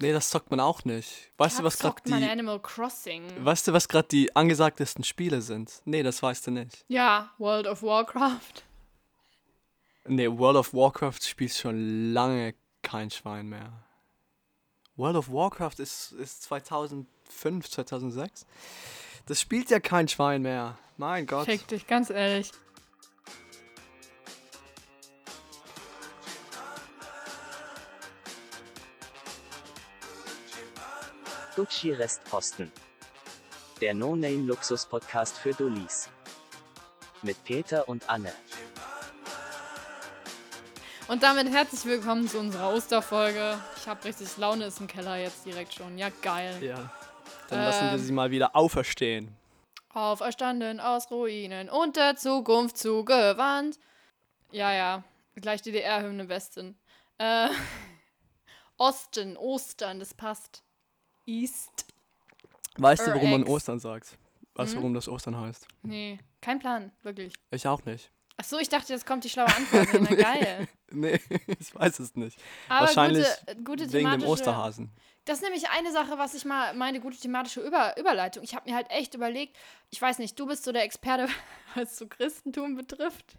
Nee, das zockt man auch nicht. Weißt du, was gerade die. Animal Crossing. Weißt du, was gerade die angesagtesten Spiele sind? Nee, das weißt du nicht. Ja, World of Warcraft. Nee, World of Warcraft spielt schon lange kein Schwein mehr. World of Warcraft ist, ist 2005, 2006. Das spielt ja kein Schwein mehr. Mein Gott. Fick dich, ganz ehrlich. Gucci Restposten. Der No-Name-Luxus-Podcast für Dullis. Mit Peter und Anne. Und damit herzlich willkommen zu unserer Osterfolge. Ich habe richtig Laune, ist im Keller jetzt direkt schon. Ja, geil. Ja. Dann lassen wir Ähm. sie mal wieder auferstehen. Auferstanden aus Ruinen und der Zukunft zugewandt. Ja, ja. Gleich DDR-Hymne Westen. Äh, Osten, Ostern, das passt. East. Weißt du, warum man. Ostern sagt? Weißt du, Mhm. warum das Ostern heißt? Nee, kein Plan, wirklich. Ich auch nicht. Ach so, ich dachte, jetzt kommt die schlaue Antwort. Na, geil. Nee, ich weiß es nicht. Aber Wahrscheinlich gute, gute Wegen dem Osterhasen. Das ist nämlich eine Sache, was ich mal meine gute thematische Über Überleitung. Ich habe mir halt echt überlegt, ich weiß nicht, du bist so der Experte, was so Christentum betrifft.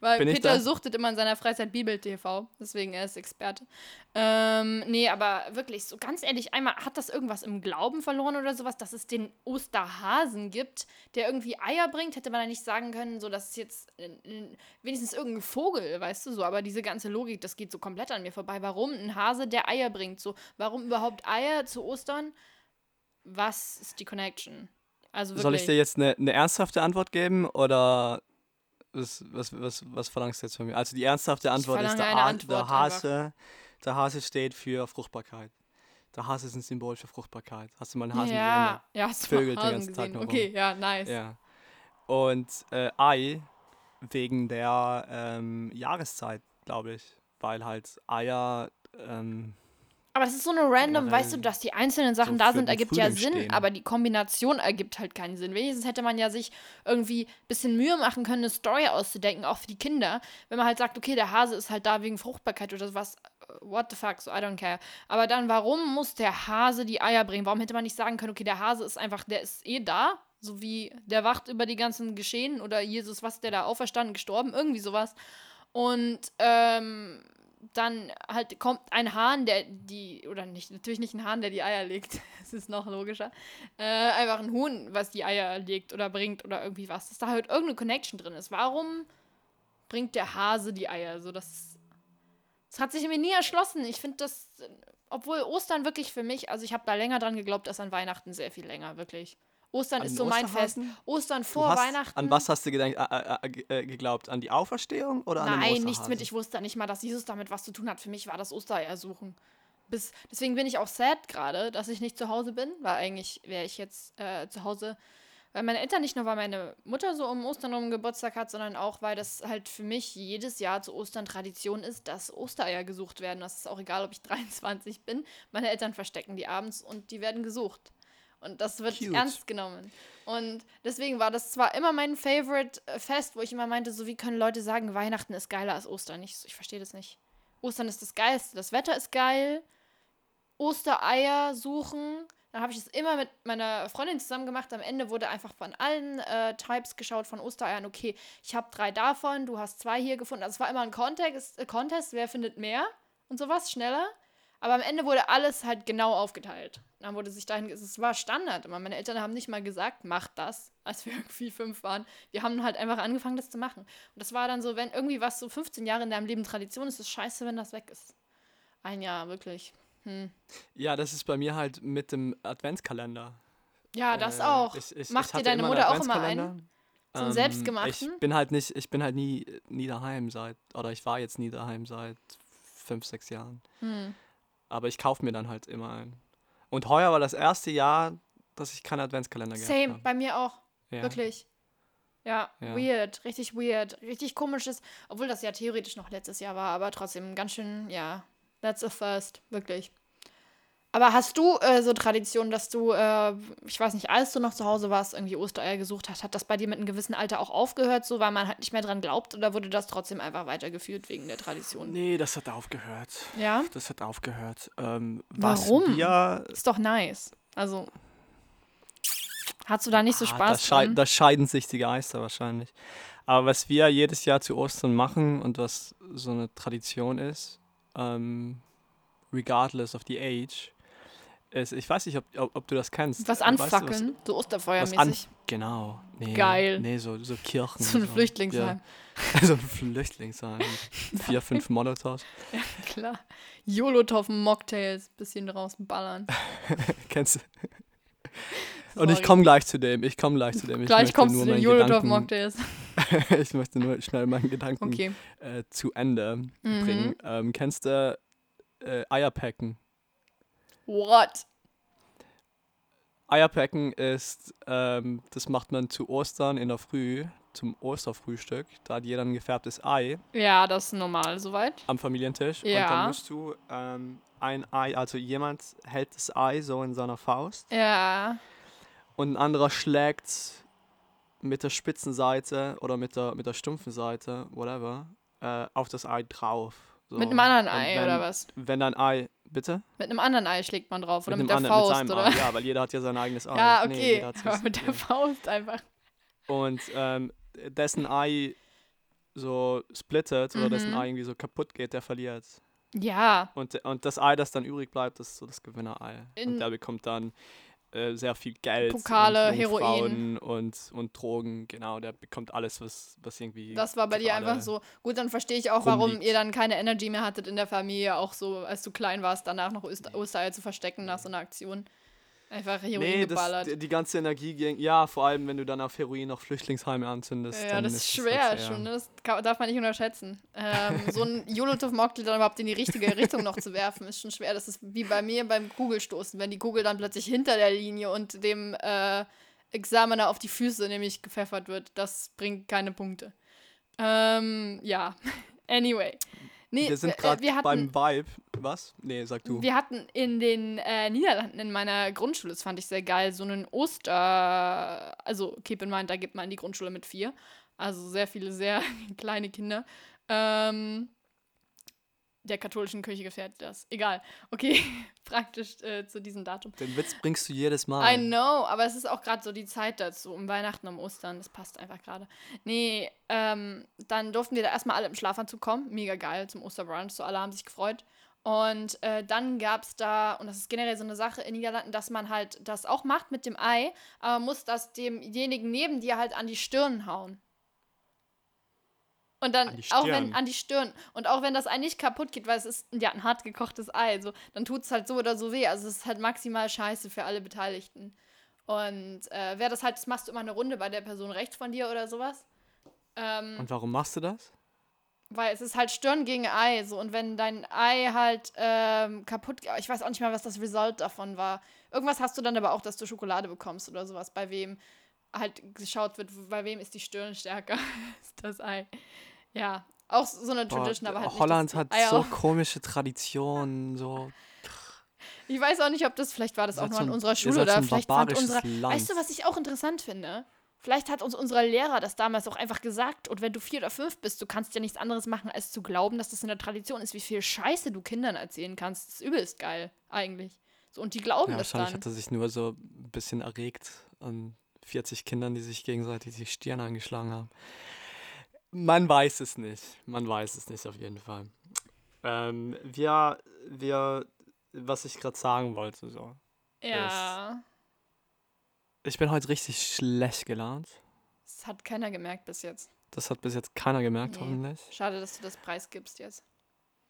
Weil Bin Peter suchtet immer in seiner Freizeit Bibel-TV, deswegen er ist Experte. Ähm, nee, aber wirklich, so ganz ehrlich, einmal hat das irgendwas im Glauben verloren oder sowas, dass es den Osterhasen gibt, der irgendwie Eier bringt, hätte man ja nicht sagen können, so dass es jetzt äh, äh, wenigstens irgendein Vogel, weißt du so, aber diese ganze Logik, das geht so komplett an mir vorbei. Warum ein Hase, der Eier bringt? So, warum überhaupt Eier zu Ostern? Was ist die Connection? Also. Soll ich dir jetzt eine, eine ernsthafte Antwort geben oder was, was, was, was verlangst du jetzt von mir? Also die ernsthafte Antwort ist, der, A- Antwort der Hase, der Hase steht für Fruchtbarkeit. Der Hase ist ein Symbol für Fruchtbarkeit. Hast du mal einen Hasen ja, ja, hast du Vögelt den ganzen Tag gesehen. nur rum. Okay, ja, nice. gesehen? Ja. Und äh, Ei wegen der ähm, Jahreszeit, glaube ich. Weil halt Eier ähm, Aber das ist so eine random, weißt du, dass die einzelnen Sachen so da sind, ergibt ja Frühling Sinn, stehen. aber die Kombination ergibt halt keinen Sinn. Wenigstens hätte man ja sich irgendwie ein bisschen Mühe machen können, eine Story auszudenken, auch für die Kinder. Wenn man halt sagt, okay, der Hase ist halt da wegen Fruchtbarkeit oder sowas. What the fuck, so I don't care. Aber dann, warum muss der Hase die Eier bringen? Warum hätte man nicht sagen können, okay, der Hase ist einfach, der ist eh da, so wie der wacht über die ganzen Geschehen oder Jesus, was, der da auferstanden, gestorben, irgendwie sowas. Und ähm, dann halt kommt ein Hahn, der die, oder nicht, natürlich nicht ein Hahn, der die Eier legt, das ist noch logischer, äh, einfach ein Huhn, was die Eier legt oder bringt oder irgendwie was, dass da halt irgendeine Connection drin ist. Warum bringt der Hase die Eier? So, das, das hat sich mir nie erschlossen. Ich finde das, obwohl Ostern wirklich für mich, also ich habe da länger dran geglaubt, als an Weihnachten sehr viel länger, wirklich. Ostern An ist so mein Fest. Ostern vor hast, Weihnachten. An was hast du gedenkt, äh, äh, äh, äh, geglaubt? An die Auferstehung oder an den Nein, nichts mit. Ich wusste nicht mal, dass Jesus damit was zu tun hat. Für mich war das Ostereier suchen. Bis, deswegen bin ich auch sad gerade, dass ich nicht zu Hause bin, weil eigentlich wäre ich jetzt äh, zu Hause, weil meine Eltern nicht nur, weil meine Mutter so um Ostern um Geburtstag hat, sondern auch, weil das halt für mich jedes Jahr zu Ostern Tradition ist, dass Ostereier gesucht werden. Das ist auch egal, ob ich 23 bin. Meine Eltern verstecken die abends und die werden gesucht. Und das wird Cute. ernst genommen. Und deswegen war das zwar immer mein Favorite äh, Fest, wo ich immer meinte, so wie können Leute sagen, Weihnachten ist geiler als Ostern. Ich, ich verstehe das nicht. Ostern ist das Geilste. Das Wetter ist geil. Ostereier suchen. Dann habe ich es immer mit meiner Freundin zusammen gemacht. Am Ende wurde einfach von allen äh, Types geschaut von Ostereiern. Okay, ich habe drei davon, du hast zwei hier gefunden. Also es war immer ein Contest, äh, Contest, wer findet mehr und sowas schneller. Aber am Ende wurde alles halt genau aufgeteilt. Dann wurde sich dahin, es war Standard immer. Meine Eltern haben nicht mal gesagt, mach das, als wir irgendwie fünf waren. Wir haben halt einfach angefangen, das zu machen. Und das war dann so, wenn irgendwie was so 15 Jahre in deinem Leben Tradition ist, ist es scheiße, wenn das weg ist. Ein Jahr, wirklich. Hm. Ja, das ist bei mir halt mit dem Adventskalender. Ja, das Äh, auch. ich- ich- Macht ich dir deine Mutter auch immer einen? So einen selbstgemachten? Ich bin halt nicht, ich bin halt nie, nie daheim seit, oder ich war jetzt nie daheim seit fünf, sechs Jahren. Hm. Aber ich kaufe mir dann halt immer einen. Und heuer war das erste Jahr, dass ich keinen Adventskalender gehabt Same, habe. bei mir auch. Ja. Wirklich. Ja, Ja. weird, richtig weird, richtig komisches, obwohl das ja theoretisch noch letztes Jahr war, aber trotzdem ganz schön, ja, that's a first, wirklich. Aber hast du äh, so Tradition, dass du, äh, ich weiß nicht, als du noch zu Hause warst, irgendwie Ostereier gesucht hast, hat das bei dir mit einem gewissen Alter auch aufgehört, so weil man halt nicht mehr dran glaubt oder wurde das trotzdem einfach weitergeführt wegen der Tradition? Nee, das hat aufgehört. Ja? Das hat aufgehört. Ähm, Warum? Wir, Ist doch nice. Also, hast du da nicht so Ah, Spaß da, schei dran? da scheiden sich die Geister wahrscheinlich. Aber was wir jedes Jahr zu Ostern machen und was so eine Tradition ist, ähm, regardless of the age, ist, ich weiß nicht, ob, ob, ob du das kennst. Was Äh, weißt du, anfackeln, so was an, Osterfeuermäßig. genau. Nee, Geil. Nee, so, so Kirchen. So ein Flüchtlingsheim. Ja, so ein Flüchtlingsheim. Vier, fünf Molotovs. Klar. Jolotoffen, Mocktails, bisschen draußen ballern. Kennst du? Und ich Sorry. komme gleich zu dem. Ich komme gleich zu dem. Ich Gleich kommst du nur zu den meinen Jolotoffen, Gedanken- Mocktails. ich möchte nur schnell meinen Gedanken Okay. äh, zu Ende Mhm. bringen. Ähm, kennst du äh, Eierpacken? What? Eierpacken ist, ähm, das macht man zu Ostern in der Früh, zum Osterfrühstück. Da hat jeder ein gefärbtes Ei Ja, das ist normal soweit. am Familientisch. Und Ja. dann musst du ähm, ein Ei, also jemand hält das Ei so in seiner Faust Ja. und ein anderer schlägt mit der spitzen Seite oder mit der, mit der stumpfen Seite, whatever, äh, auf das Ei drauf. So. Mit einem anderen Und Ei wenn, oder was? Wenn dein Ei, bitte? Mit einem anderen Ei schlägt man drauf oder mit, der anderen- Faust seinem oder? Ei, ja, weil jeder hat ja sein eigenes Ei. Ja, Nee, okay. hat Aber mit der. Faust einfach. Und ähm, dessen Ei so splittet oder dessen Mhm. Ei irgendwie so kaputt geht, der verliert. Ja. Und, und das Ei, das dann übrig bleibt, das ist so das Gewinnerei. In- und der bekommt dann äh, sehr viel Geld. Pokale, und Heroin. Und, und Drogen, genau. Der bekommt alles, was, was irgendwie. Das war bei dir einfach so. Gut, dann verstehe ich auch, warum rumliegt. ihr dann keine Energy mehr hattet in der Familie, auch so, als du klein warst, danach noch Oster Ostereier zu verstecken nach so einer Aktion. Einfach Heroin Nee, geballert. das, die, ganze Energie ging. Ja, vor allem, wenn du dann auf Heroin noch Flüchtlingsheime anzündest. ja, das ist schwer halt sehr- schon, ne? das kann, darf man nicht unterschätzen. Ähm, so ein Jolotov-Mocktail dann überhaupt in die richtige Richtung noch zu werfen, ist schon schwer. Das ist wie bei mir beim Kugelstoßen, wenn die Kugel dann plötzlich hinter der Linie und dem äh, Examiner auf die Füße nämlich gepfeffert wird. Das bringt keine Punkte. Ähm, ja, anyway. Nee, Wir sind äh, gerade beim Vibe. Was? Nee, sag du. wir hatten in den äh, Niederlanden in meiner Grundschule, das fand ich sehr geil, so einen Oster. Also, keep in mind, da gibt man in die Grundschule mit vier. Also sehr viele, sehr kleine Kinder. Ähm, der katholischen Kirche gefährdet das. Egal. Okay, praktisch äh, zu diesem Datum. Den Witz bringst du jedes Mal. I know, aber es ist auch gerade so die Zeit dazu, um Weihnachten, um Ostern, das passt einfach gerade. Nee, ähm, dann durften wir da erstmal alle im Schlafanzug kommen. Mega geil zum Osterbrunch, so alle haben sich gefreut. Und äh, dann gab es da, und das ist generell so eine Sache in Niederlanden, dass man halt das auch macht mit dem Ei, aber muss das demjenigen neben dir halt an die Stirn hauen. Und dann, An die auch wenn, an die Stirn. Und auch wenn das Ei nicht kaputt geht, weil es ist ja, ein hart gekochtes Ei, so, dann tut es halt so oder so weh. Also es ist halt maximal scheiße für alle Beteiligten. Und äh, wer das halt, das machst du immer eine Runde bei der Person rechts von dir oder sowas. Ähm, Und warum machst du das? weil es ist halt Stirn gegen Ei, so. Und wenn dein Ei halt ähm, kaputt, ich weiß auch nicht mal, was das Result davon war. Irgendwas hast du dann aber auch, dass du Schokolade bekommst oder sowas, bei wem halt geschaut wird, bei wem ist die Stirn stärker, ist das Ei. Ja, auch so eine Boah, Tradition, aber halt nicht, Holland hat Eier so auch- komische Traditionen, so. Ich weiß auch nicht, ob das, vielleicht war das auch nur an unserer Schule oder vielleicht fand barbarisches unsere. Land. Weißt du, was ich auch interessant finde? Vielleicht hat uns unser Lehrer das damals auch einfach gesagt. Und wenn du vier oder fünf bist, du kannst ja nichts anderes machen, als zu glauben, dass das in der Tradition ist, wie viel Scheiße du Kindern erzählen kannst. Das ist übelst geil, eigentlich. So, und die glauben Ja, das wahrscheinlich dann. hat er sich nur so ein bisschen erregt an 40 Kindern, die sich gegenseitig die Stirn angeschlagen haben. Man weiß es nicht. Man weiß es nicht auf jeden Fall. Ähm, wir, wir, was ich gerade sagen wollte, so. Ja. Ich bin heute richtig schlecht gelaunt. Das hat keiner gemerkt bis jetzt. Das hat bis jetzt keiner gemerkt, Nee. hoffentlich. Schade, dass du das Preis gibst jetzt.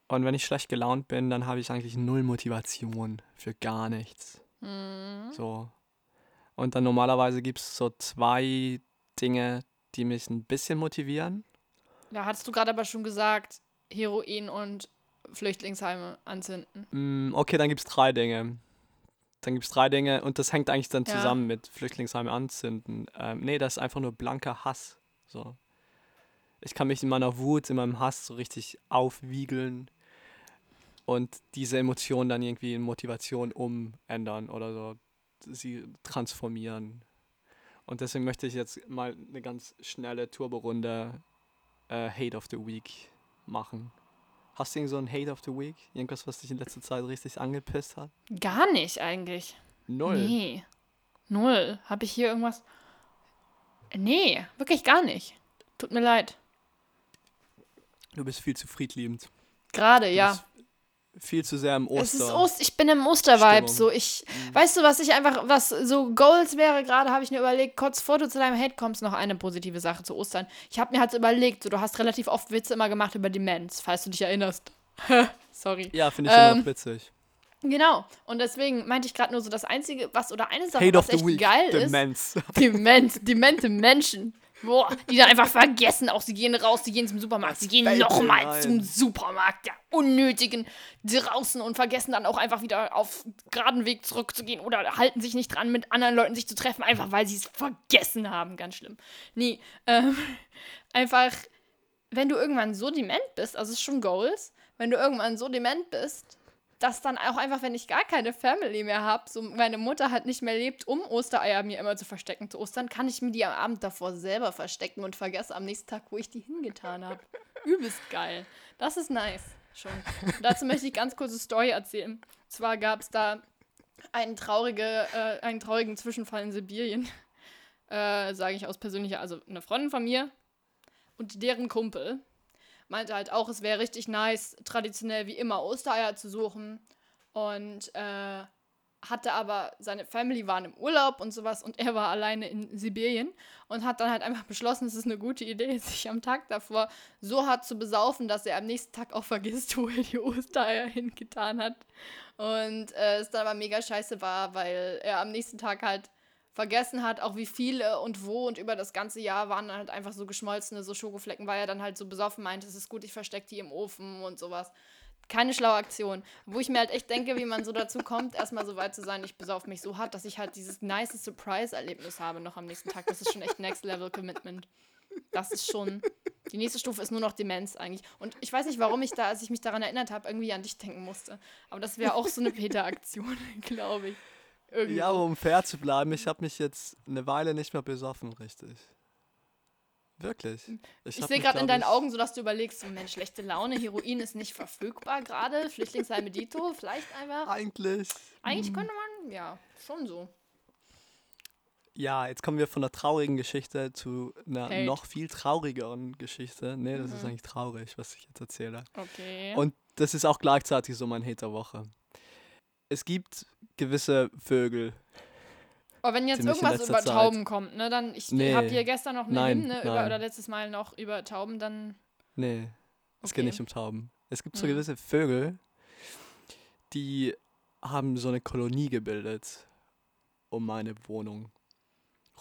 Und wenn ich schlecht gelaunt bin, dann habe ich eigentlich null Motivation für gar nichts. Mhm. So. Und dann normalerweise gibt es so zwei Dinge, die mich ein bisschen motivieren. Da hattest du gerade aber schon gesagt, Heroin und Flüchtlingsheime anzünden. Mm, okay, dann gibt es drei Dinge. Dann gibt es drei Dinge und das hängt eigentlich dann Ja. zusammen mit Flüchtlingsheime anzünden. Ähm, nee, das ist einfach nur blanker Hass. So. Ich kann mich in meiner Wut, in meinem Hass so richtig aufwiegeln. und diese Emotionen dann irgendwie in Motivation umändern oder so, sie transformieren. Und deswegen möchte ich jetzt mal eine ganz schnelle Turbo-Runde äh, Hate of the Week machen. Hast du irgend so ein Hate of the Week? Irgendwas, was dich in letzter Zeit richtig angepisst hat? Gar nicht eigentlich. Null. Nee. Null. Habe ich hier irgendwas? Nee, wirklich gar nicht. Tut mir leid. Du bist viel zu friedliebend. Gerade, ja. Viel zu sehr im Oster. Es ist Ost ich bin im Ostervibe. So, ich, weißt du, was ich einfach, was so Goals wäre, gerade habe ich mir überlegt, kurz vor du zu deinem Hate kommst, noch eine positive Sache zu Ostern. Ich habe mir halt so überlegt, so, du hast relativ oft Witze immer gemacht über Demenz, falls du dich erinnerst. Sorry. Ja, finde ich immer Ähm, noch witzig. Genau. Und deswegen meinte ich gerade nur so, das Einzige, was, oder eine Sache, Hate was echt Week. geil Demenz. ist, Dement, demente Menschen. Boah, die dann einfach vergessen, auch sie gehen raus, sie gehen zum Supermarkt, sie gehen nochmal zum Supermarkt, der unnötigen draußen und vergessen dann auch einfach wieder auf geraden Weg zurückzugehen oder halten sich nicht dran, mit anderen Leuten sich zu treffen, einfach weil sie es vergessen haben. Ganz schlimm. Nee, ähm, einfach, wenn du irgendwann so dement bist, also es ist schon Goals, wenn du irgendwann so dement bist, dass dann auch einfach, wenn ich gar keine Family mehr habe, so meine Mutter halt nicht mehr lebt, um Ostereier mir immer zu verstecken zu Ostern, kann ich mir die am Abend davor selber verstecken und vergesse am nächsten Tag, wo ich die hingetan habe. Übelst geil. Das ist nice. Schon. Und dazu möchte ich ganz kurze Story erzählen. Und zwar gab es da einen, traurige, äh, einen traurigen Zwischenfall in Sibirien. Äh, Sage ich aus persönlicher, also eine Freundin von mir und deren Kumpel meinte halt auch, es wäre richtig nice, traditionell wie immer Ostereier zu suchen. Und äh, hatte aber, seine Family waren im Urlaub und sowas und er war alleine in Sibirien und hat dann halt einfach beschlossen, es ist eine gute Idee, sich am Tag davor so hart zu besaufen, dass er am nächsten Tag auch vergisst, wo er die Ostereier hingetan hat. Und äh, es dann aber mega scheiße war, weil er am nächsten Tag halt vergessen hat, auch wie viele und wo und über das ganze Jahr waren dann halt einfach so geschmolzene so Schokoflecken, weil er dann halt so besoffen meinte, es ist gut, ich verstecke die im Ofen und sowas. Keine schlaue Aktion. Wo ich mir halt echt denke, wie man so dazu kommt, erstmal so weit zu sein, ich besauf mich so hart, dass ich halt dieses nice Surprise-Erlebnis habe noch am nächsten Tag. Das ist schon echt Next Level Commitment. Das ist schon. Die nächste Stufe ist nur noch Demenz eigentlich. Und ich weiß nicht, warum ich da, als ich mich daran erinnert habe, irgendwie an dich denken musste. Aber das wäre auch so eine Peter-Aktion, glaube ich. Irgendwie. Ja, aber um fair zu bleiben, ich habe mich jetzt eine Weile nicht mehr besoffen, richtig. Wirklich. Ich hab sehe gerade in deinen ich- Augen so, dass du überlegst, so, Mensch, schlechte Laune, Heroin ist nicht verfügbar gerade, Flüchtlingsheim-Medito, vielleicht einfach. Eigentlich. Eigentlich könnte man, ja, schon so. Ja, jetzt kommen wir von einer traurigen Geschichte zu einer Hate. noch viel traurigeren Geschichte. Nee, das ist Mhm. eigentlich traurig, was ich jetzt erzähle. Okay. Und das ist auch gleichzeitig so mein Hate der Woche. Es gibt gewisse Vögel. Aber wenn jetzt irgendwas über Zeit. Tauben kommt, ne, dann, ich Nee. habt ihr gestern noch eine Nein, Hymne über, nein. oder letztes Mal noch über Tauben, dann, Nee, es Okay. geht nicht um Tauben. Es gibt so Mhm. gewisse Vögel, die haben so eine Kolonie gebildet um meine Wohnung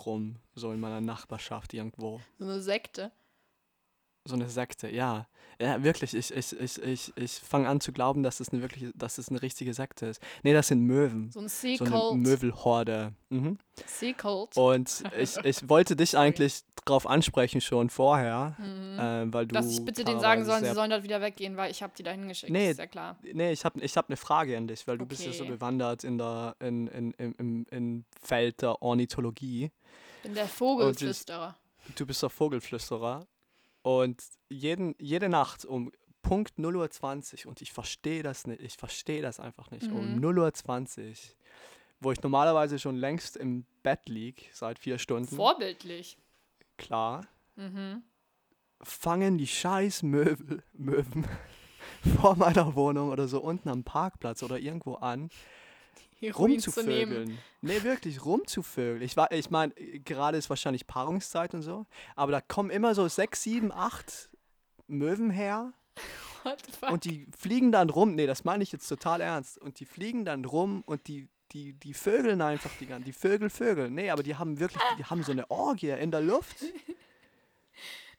rum, so in meiner Nachbarschaft irgendwo. so eine Sekte. So eine Sekte, ja. Ja, wirklich, ich, ich, ich, ich, ich fange an zu glauben, dass es eine wirkliche, dass es eine richtige Sekte ist. Nee, das sind Möwen. So ein So eine Sea-Cult. Möwelhorde. Mhm. Sea-Cult. Und ich, ich wollte dich eigentlich drauf ansprechen schon vorher, Mhm. äh, weil du. Dass ich bitte denen sagen klarerweise soll, sie sollen dort wieder weggehen, weil ich habe die da hingeschickt. Nee. Ist ja klar. Nee, ich habe ich hab eine Frage an dich, weil du bist ja so Okay. bewandert in der in, in, in, im, im Feld der Ornithologie. Bin der Vogelflüsterer. Du bist der Vogelflüsterer. Und jeden, jede Nacht um Punkt 0.20 Uhr, und ich verstehe das nicht, ich verstehe das einfach nicht, um Mhm. 0.20 Uhr, wo ich normalerweise schon längst im Bett lieg, seit vier Stunden, Vorbildlich. klar, Mhm. fangen die scheiß Möbel, Möwen vor meiner Wohnung oder so unten am Parkplatz oder irgendwo an, Heroin zu rumzuvögeln. Nee, wirklich, rumzuvögeln. Ich, wa- ich meine, gerade ist wahrscheinlich Paarungszeit und so, aber da kommen immer so sechs, sieben, acht Möwen her What the fuck? und die fliegen dann rum. Nee, das meine ich jetzt total ernst. Und die fliegen dann rum und die, die, die vögeln einfach die ganzen, die Vögel, Vögel. Nee, aber die haben wirklich, die haben so eine Orgie in der Luft.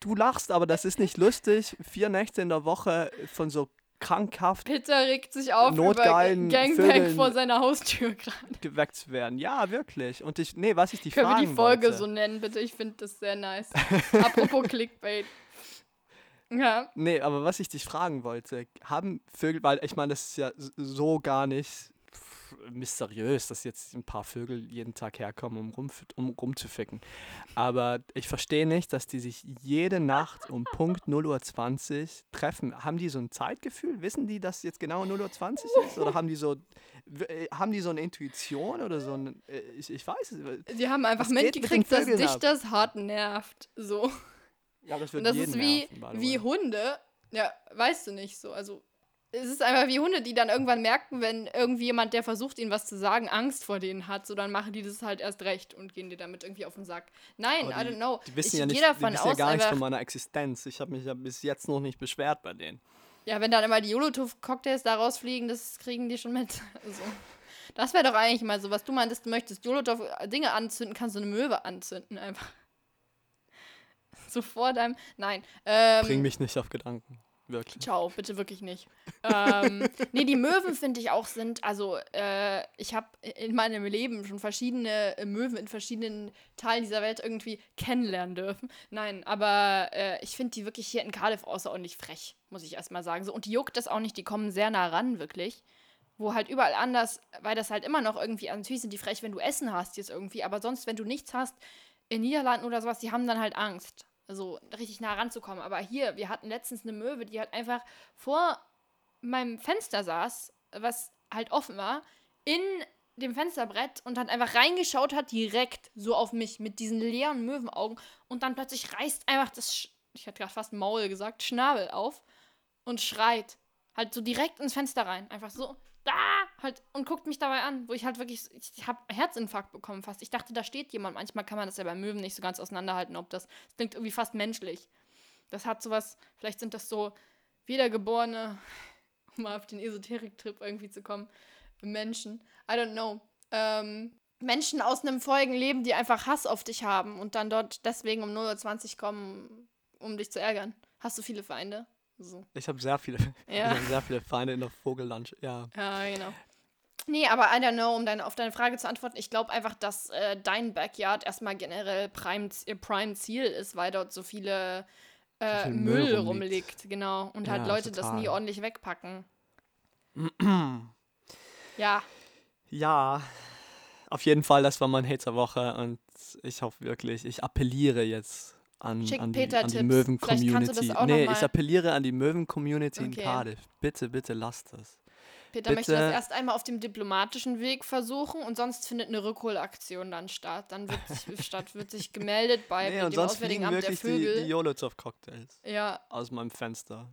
Du lachst, aber das ist nicht lustig. Vier Nächte in der Woche von so krankhaft Peter regt sich auf Notgeilen über Gangbang Vögeln. vor seiner Haustür gerade. geweckt zu werden. Ja, wirklich. Und ich, nee, was ich die Können wir die Folge wollte, so nennen, bitte? Ich finde das sehr nice. Apropos Clickbait. Ja. Nee, aber was ich dich fragen wollte, haben Vögel, weil ich meine, das ist ja so gar nicht mysteriös, dass jetzt ein paar Vögel jeden Tag herkommen, um, rum, um rumzuficken. Aber ich verstehe nicht, dass die sich jede Nacht um Punkt 0.20 Uhr treffen. Haben die so ein Zeitgefühl? Wissen die, dass jetzt genau 0.20 Uhr ist? Oder haben die so, äh, haben die so eine Intuition oder so ein, äh, ich, ich weiß es. Die haben einfach mitgekriegt, dass dich ab? das hart nervt. So. Ja, das Und wird das jeden ist wie, nerven, wie. Hunde. Ja, weißt du nicht so. Also, es ist einfach wie Hunde, die dann irgendwann merken, wenn irgendjemand, der versucht, ihnen was zu sagen, Angst vor denen hat, so dann machen die das halt erst recht und gehen dir damit irgendwie auf den Sack. Nein, Aber I die- don't know. Die wissen ich ja nicht, gehe davon die wissen aus, ja gar nichts von meiner Existenz. Ich habe mich ja bis jetzt noch nicht beschwert bei denen. ja, wenn dann immer die Jolotuff-Cocktails da rausfliegen, das kriegen die schon mit. Also, das wäre doch eigentlich mal so, was du meintest, du möchtest Jolotuff-Dinge anzünden, kannst du eine Möwe anzünden einfach. So vor deinem. Nein. Ähm, Bring mich nicht auf Gedanken. Wirklich. Ciao, bitte wirklich nicht. ähm, nee, die Möwen finde ich auch sind, also äh, ich habe in meinem Leben schon verschiedene Möwen in verschiedenen Teilen dieser Welt irgendwie kennenlernen dürfen. Nein, aber äh, ich finde die wirklich hier in Cardiff außerordentlich frech, muss ich erstmal sagen. So, und die juckt das auch nicht, die kommen sehr nah ran, wirklich. Wo halt überall anders, weil das halt immer noch irgendwie, also natürlich sind die frech, wenn du Essen hast jetzt irgendwie, aber sonst, wenn du nichts hast, in Niederlanden oder sowas, die haben dann halt Angst, so richtig nah ranzukommen. Aber hier, wir hatten letztens eine Möwe, die halt einfach vor meinem Fenster saß, was halt offen war, in dem Fensterbrett und dann einfach reingeschaut hat, direkt so auf mich mit diesen leeren Möwenaugen und dann plötzlich reißt einfach das, Sch ich hätte gerade fast Maul gesagt, Schnabel auf und schreit halt so direkt ins Fenster rein, einfach so da halt und guckt mich dabei an, wo ich halt wirklich, ich habe Herzinfarkt bekommen fast. Ich dachte, da steht jemand. Manchmal kann man das ja bei Möwen nicht so ganz auseinanderhalten, ob das, das klingt irgendwie fast menschlich. Das hat sowas, vielleicht sind das so wiedergeborene, um mal auf den Esoterik-Trip irgendwie zu kommen, Menschen. I don't know. Ähm, Menschen aus einem vorigen Leben, die einfach Hass auf dich haben und dann dort deswegen um 0.20 Uhr kommen, um dich zu ärgern. Hast du viele Feinde? So. Ich habe sehr viele, Ja. ich hab sehr viele Feinde in der Vogellandschaft. Ja. Ja, genau. Nee, aber I don't know, um deine, auf deine Frage zu antworten, ich glaube einfach, dass äh, dein Backyard erstmal generell Prime, ihr Prime-Ziel ist, weil dort so viele äh, viel Müll, Müll rumliegt. rumliegt. genau. Und halt Ja, Leute das nie total. ordentlich wegpacken. ja, ja, auf jeden Fall, das war mein Hate der Woche und ich hoffe wirklich, ich appelliere jetzt an, Schick an die, Peter an die Möwen-Community. Nee, ich appelliere an die Möwen-Community in Okay. Cardiff. Bitte, bitte lasst das. Peter möchte das Bitte. erst einmal auf dem diplomatischen Weg versuchen und sonst findet eine Rückholaktion dann statt. Dann wird sich, statt, wird sich gemeldet bei Nee, dem sonst Auswärtigen Amt der wirklich die, Vögel. die Jolotov-Cocktails ja, aus meinem Fenster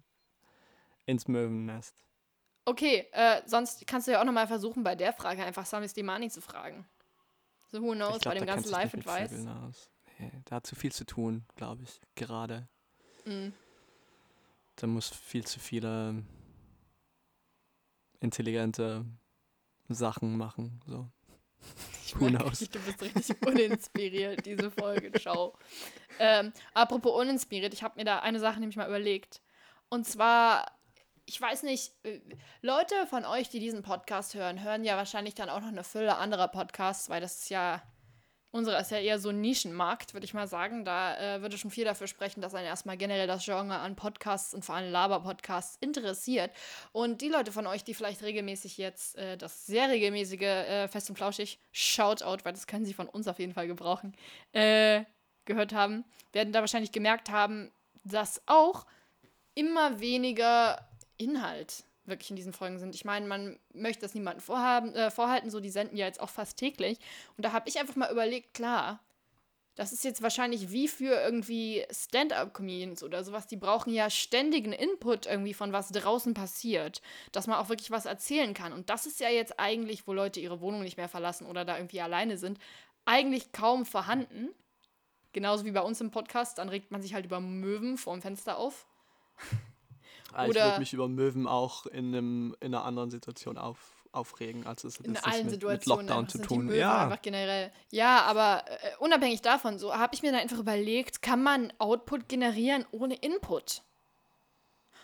ins Möwennest. Okay, äh, sonst kannst du ja auch nochmal versuchen, bei der Frage einfach Sami Slimani zu fragen. So, who knows, glaub, bei dem der ganzen Live-Advice. Nee, der hat zu viel zu tun, glaube ich, gerade. Mhm. Der muss viel zu viele intelligente Sachen machen. So. Ich Who merke knows? richtig, Du bist richtig uninspiriert, diese Folge. Ciao. Ähm, apropos uninspiriert, ich habe mir da eine Sache nämlich mal überlegt. Und zwar, ich weiß nicht, äh, Leute von euch, die diesen Podcast hören, hören ja wahrscheinlich dann auch noch eine Fülle anderer Podcasts, weil das ist ja, unsere ist ja eher so ein Nischenmarkt, würde ich mal sagen. Da äh, würde schon viel dafür sprechen, dass einen erstmal generell das Genre an Podcasts und vor allem Laber-Podcasts interessiert. Und die Leute von euch, die vielleicht regelmäßig jetzt äh, das sehr regelmäßige äh, Fest und Flauschig Shoutout, weil das können sie von uns auf jeden Fall gebrauchen, äh, gehört haben, werden da wahrscheinlich gemerkt haben, dass auch immer weniger Inhalt wirklich in diesen Folgen sind. Ich meine, man möchte das niemandem vorhaben, äh, vorhalten, so die senden ja jetzt auch fast täglich. Und da habe ich einfach mal überlegt, klar, das ist jetzt wahrscheinlich wie für irgendwie Stand-up-Comedians oder sowas. Die brauchen ja ständigen Input irgendwie von was draußen passiert, dass man auch wirklich was erzählen kann. Und das ist ja jetzt eigentlich, wo Leute ihre Wohnung nicht mehr verlassen oder da irgendwie alleine sind, eigentlich kaum vorhanden. Genauso wie bei uns im Podcast, dann regt man sich halt über Möwen vorm Fenster auf. Ah, ich würde mich über Möwen auch in, einem, in einer anderen Situation auf, aufregen, als es in allen mit, mit Situationen Lockdown einfach zu tun. Ja, einfach generell. Ja, aber äh, unabhängig davon, so habe ich mir dann einfach überlegt, kann man Output generieren ohne Input?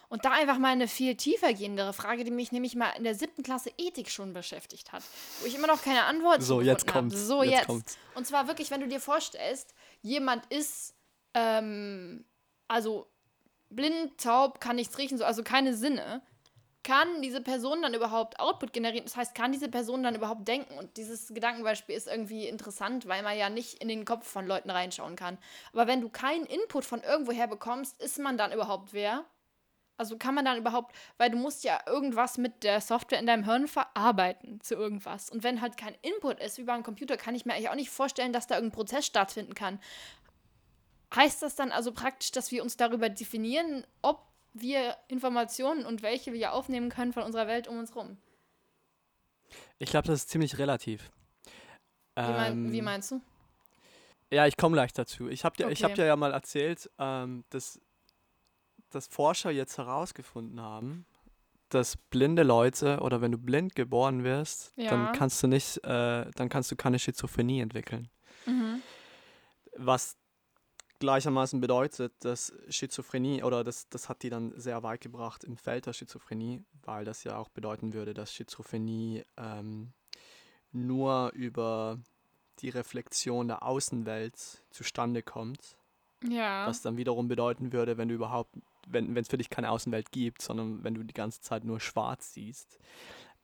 Und da einfach mal eine viel tiefer gehendere Frage, die mich nämlich mal in der siebten Klasse Ethik schon beschäftigt hat, wo ich immer noch keine Antwort so, jetzt kommt's. So, jetzt, jetzt. kommt's. Und zwar wirklich, wenn du dir vorstellst, jemand ist, ähm, also blind, taub, kann nichts riechen, so, also keine Sinne, kann diese Person dann überhaupt Output generieren? Das heißt, kann diese Person dann überhaupt denken? Und dieses Gedankenbeispiel ist irgendwie interessant, weil man ja nicht in den Kopf von Leuten reinschauen kann. Aber wenn du keinen Input von irgendwoher bekommst, ist man dann überhaupt wer? Also kann man dann überhaupt, weil du musst ja irgendwas mit der Software in deinem Hirn verarbeiten zu irgendwas. Und wenn halt kein Input ist, wie beim Computer, kann ich mir eigentlich auch nicht vorstellen, dass da irgendein Prozess stattfinden kann. Heißt das dann also praktisch, dass wir uns darüber definieren, ob wir Informationen und welche wir aufnehmen können von unserer Welt um uns rum? Ich glaube, das ist ziemlich relativ. Wie, mein, Ähm, wie meinst du? Ja, ich komme gleich dazu. Ich habe dir, ich hab Okay. dir ja mal erzählt, ähm, dass, dass Forscher jetzt herausgefunden haben, dass blinde Leute oder wenn du blind geboren wirst, Ja. dann kannst du nicht, äh, dann kannst du keine Schizophrenie entwickeln. Mhm. Was gleichermaßen bedeutet, dass Schizophrenie oder das, das hat die dann sehr weit gebracht im Feld der Schizophrenie, weil das ja auch bedeuten würde, dass Schizophrenie ähm, nur über die Reflexion der Außenwelt zustande kommt. Ja. Was dann wiederum bedeuten würde, wenn du überhaupt, wenn es für dich keine Außenwelt gibt, sondern wenn du die ganze Zeit nur schwarz siehst,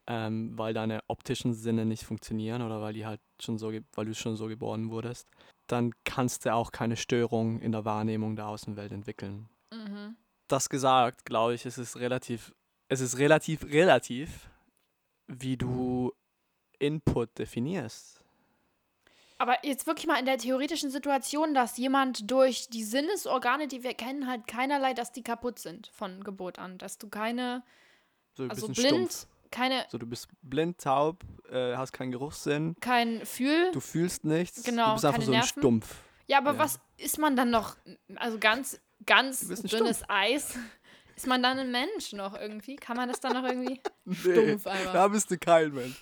ähm, weil deine optischen Sinne nicht funktionieren oder weil die halt schon so, weil du schon so geboren wurdest, dann kannst du auch keine Störung in der Wahrnehmung der Außenwelt entwickeln. mhm. Das gesagt, glaube ich, es ist relativ, es ist relativ relativ, wie du Input definierst. Aber jetzt wirklich mal in der theoretischen Situation, dass jemand durch die Sinnesorgane, die wir kennen, halt keinerlei, dass die kaputt sind von Geburt an. Dass du keine, So, also blind, Stumpf. Keine, So, du bist blind, taub, äh, hast keinen Geruchssinn, kein Fühl. du fühlst nichts, Genau, du bist einfach so ein Nerven. Stumpf. ja, aber ja. was ist man dann noch? Also ganz, ganz dünnes Eis. Ist man dann ein Mensch noch irgendwie? Kann man das dann noch irgendwie? Nee, Stumpf einfach. da bist du kein Mensch.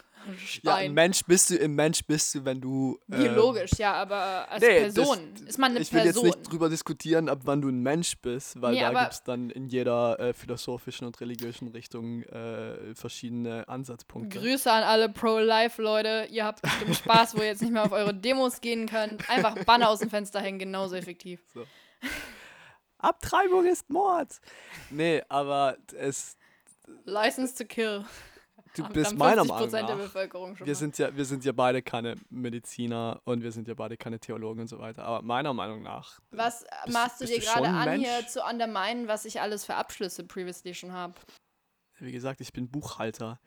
Ja, ein Mensch bist du, im Mensch bist du, wenn du. äh, Biologisch, ja, aber als nee, das- Person. ist man eine ich will Person? jetzt nicht drüber diskutieren, ab wann du ein Mensch bist, weil Nee, da gibt es dann in jeder äh, philosophischen und religiösen Richtung äh, verschiedene Ansatzpunkte. Grüße an alle Pro-Life-Leute. Ihr habt bestimmt Spaß, wo ihr jetzt nicht mehr auf eure Demos gehen könnt. Einfach Banner aus dem Fenster hängen, genauso effektiv. Abtreibung ist Mord! Nee, aber es, License to kill. Du Haben bist meiner 50% Meinung nach. Wir sind, ja, wir sind ja beide keine Mediziner und wir sind ja beide keine Theologen und so weiter. Aber meiner Meinung nach Was bist- maßt du dir gerade an, Mensch? hier zu underminen, was ich alles für Abschlüsse previously schon habe? Wie gesagt, ich bin Buchhalter,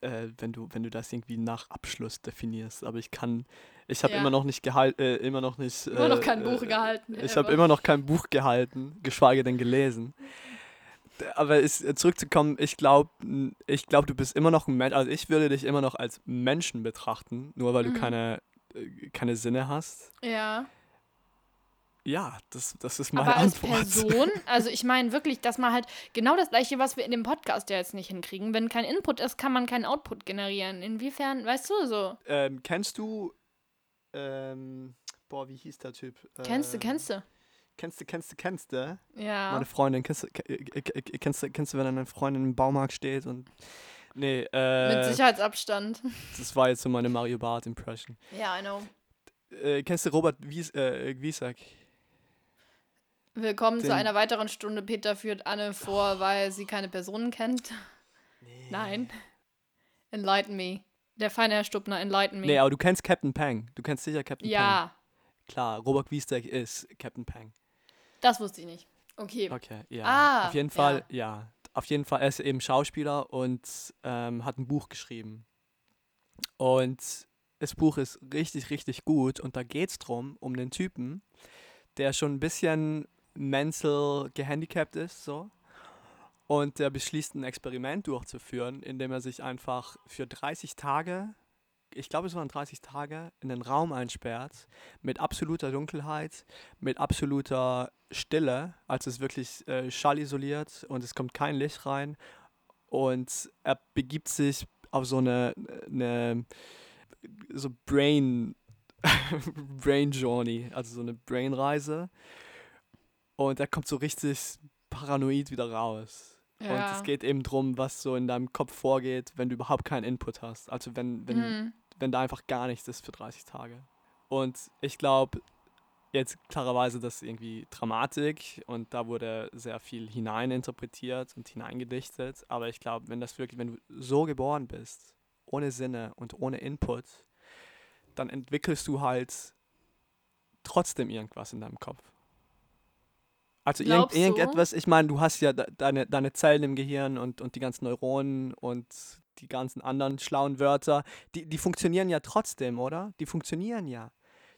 äh, wenn, du, wenn du das irgendwie nach Abschluss definierst. Aber ich kann, ich habe Ja. immer noch nicht gehalten, äh, immer noch nicht. Immer noch äh, kein Buch äh, gehalten. Ich habe immer noch kein Buch gehalten, geschweige denn gelesen. Aber ist, äh, zurückzukommen, ich glaube, ich glaub, du bist immer noch ein Mensch. Also ich würde dich immer noch als Menschen betrachten, nur weil Mhm. du keine, äh, keine Sinne hast. Ja. Ja, das, das ist meine Aber als Antwort. Person, also ich meine wirklich, dass man halt genau das gleiche, was wir in dem Podcast ja jetzt nicht hinkriegen. Wenn kein Input ist, kann man keinen Output generieren. Inwiefern, weißt du, so. Ähm, kennst du, ähm, boah, wie hieß der Typ? Kennst du, Ähm, kennst du? Kennst du, kennst du, kennst du? Ja. Meine Freundin, kennst du, ke- kennst du, kennst du, wenn eine Freundin im Baumarkt steht und. Nee, Mit äh, Sicherheitsabstand. das war jetzt so meine Mario Bart Impression. Ja, I know. Äh, kennst du Robert Wies, äh, Wiesack? Willkommen zu Den- einer weiteren Stunde. Peter führt Anne vor, weil sie keine Personen kennt. Nein. Enlighten me. Der feine Herr Stuppner, enlighten me. Nee, aber du kennst Captain Pang. Du kennst sicher Captain Pang. ja, Klar, Robert Wiesack ist Captain Pang. Das wusste ich nicht. Okay. Okay, ja. Ah, Auf jeden Fall, ja. Auf jeden Fall, er ist eben Schauspieler und ähm, hat ein Buch geschrieben. Und das Buch ist richtig, richtig gut. Und da geht es drum, um den Typen, der schon ein bisschen mental gehandicapt ist, so. Und der beschließt, ein Experiment durchzuführen, indem er sich einfach für 30 Tage, ich glaube, es waren 30 Tage, in den Raum einsperrt, mit absoluter Dunkelheit, mit absoluter Stille, also es ist wirklich äh, schallisoliert und es kommt kein Licht rein. Und er begibt sich auf so eine, eine so Brain, Brain Journey, also so eine Brain-Reise. Und er kommt so richtig paranoid wieder raus. Und Ja. es geht eben darum, was so in deinem Kopf vorgeht, wenn du überhaupt keinen Input hast. Also wenn, wenn, Mhm. Wenn da einfach gar nichts ist für 30 Tage. Und ich glaube, jetzt klarerweise das irgendwie Dramatik und da wurde sehr viel hineininterpretiert und hineingedichtet. Aber ich glaube, wenn das wirklich, wenn du so geboren bist, ohne Sinne und ohne Input, dann entwickelst du halt trotzdem irgendwas in deinem Kopf. Also irgend, irgendetwas, ich meine, du hast ja de- deine, deine Zellen im Gehirn und, und die ganzen Neuronen und die ganzen anderen schlauen Wörter, die, die funktionieren ja trotzdem, oder? Die funktionieren ja.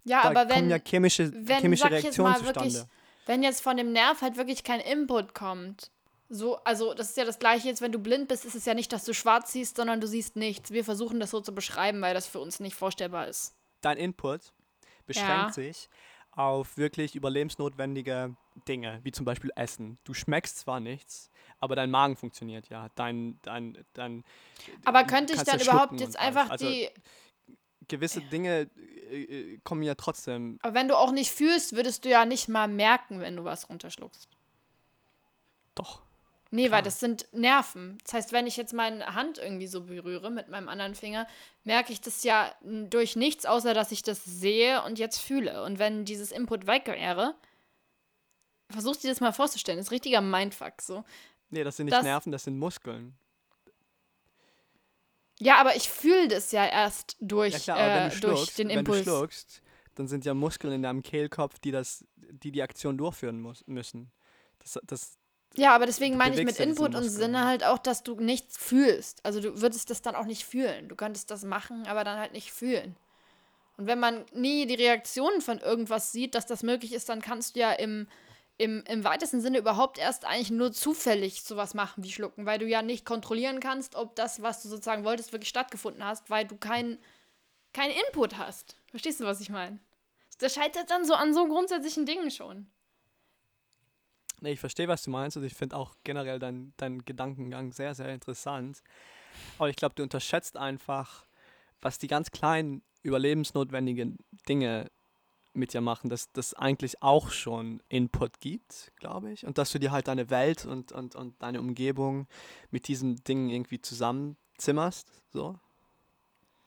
Ja, da aber wenn, kommen ja chemische, wenn, chemische Reaktionen mal, wirklich, zustande. wenn jetzt von dem Nerv halt wirklich kein Input kommt, so, also das ist ja das gleiche jetzt, wenn du blind bist, ist es ja nicht, dass du schwarz siehst, sondern du siehst nichts. Wir versuchen das so zu beschreiben, weil das für uns nicht vorstellbar ist. Dein Input beschränkt Ja. sich auf wirklich überlebensnotwendige Dinge, wie zum Beispiel Essen. Du schmeckst zwar nichts, aber dein Magen funktioniert ja. Dein, dein, dein, Aber könnte ich dann überhaupt jetzt einfach also die, Gewisse Dinge äh, äh, kommen ja trotzdem. aber wenn du auch nicht fühlst, würdest du ja nicht mal merken, wenn du was runterschluckst. Doch. Nee, Klar. weil das sind Nerven. Das heißt, wenn ich jetzt meine Hand irgendwie so berühre mit meinem anderen Finger, merke ich das ja durch nichts, außer dass ich das sehe und jetzt fühle. Und wenn dieses Input weg wäre, versuchst dir das mal vorzustellen, das ist richtiger Mindfuck so. Nee, das sind nicht Das- Nerven, das sind Muskeln. Ja, aber ich fühle das ja erst durch, Ja klar, wenn äh, du durch schluckst, den wenn Impuls. du schluckst, dann sind ja Muskeln in deinem Kehlkopf, die das, die die Aktion durchführen muss, müssen. Das, das, Ja, aber deswegen meine ich mit Input und. Sinne halt auch, dass du nichts fühlst. Also du würdest das dann auch nicht fühlen. Du könntest das machen, aber dann halt nicht fühlen. Und wenn man nie die Reaktionen von irgendwas sieht, dass das möglich ist, dann kannst du ja im, im, im weitesten Sinne überhaupt erst eigentlich nur zufällig sowas machen wie schlucken, weil du ja nicht kontrollieren kannst, ob das, was du sozusagen wolltest, wirklich stattgefunden hast, weil du keinen kein Input hast. Verstehst du, was ich meine? Das scheitert dann so an so grundsätzlichen Dingen schon. Nee, ich verstehe, was du meinst und ich finde auch generell deinen dein Gedankengang sehr, sehr interessant. Aber ich glaube, du unterschätzt einfach, was die ganz kleinen überlebensnotwendigen Dinge mit dir machen, dass das eigentlich auch schon Input gibt, glaube ich. Und dass du dir halt deine Welt und, und, und deine Umgebung mit diesen Dingen irgendwie zusammenzimmerst. So,